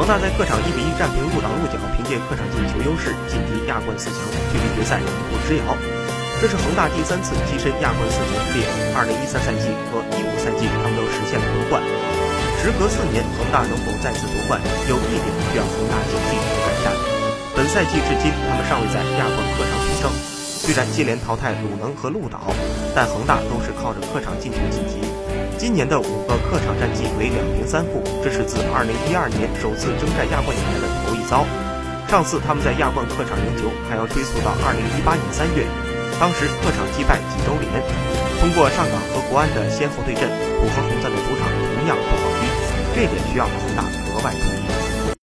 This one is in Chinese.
恒大在客场一比一战平鹿岛鹿角，凭借客场进球优势晋级亚冠四强，距离决赛一步之遥。这是恒大第三次跻身亚冠四强之列，二零一三赛季和一五赛季他们都实现了夺冠。时隔四年，恒大能否再次夺冠，有一点需要恒大进一步改善。本赛季至今，他们尚未在亚冠客场取胜。虽然接连淘汰鲁能和鹿岛，但恒大都是靠着客场进球晋级。今年的五个客场战绩为两平三负，这是自2012年首次征战亚冠以来的头一遭。上次他们在亚冠客场赢球，还要追溯到2018年三月。当时客场击败济州联，通过上港和国安的先后对阵，浦和红钻的主场同样不好踢，这点需要恒大格外注意。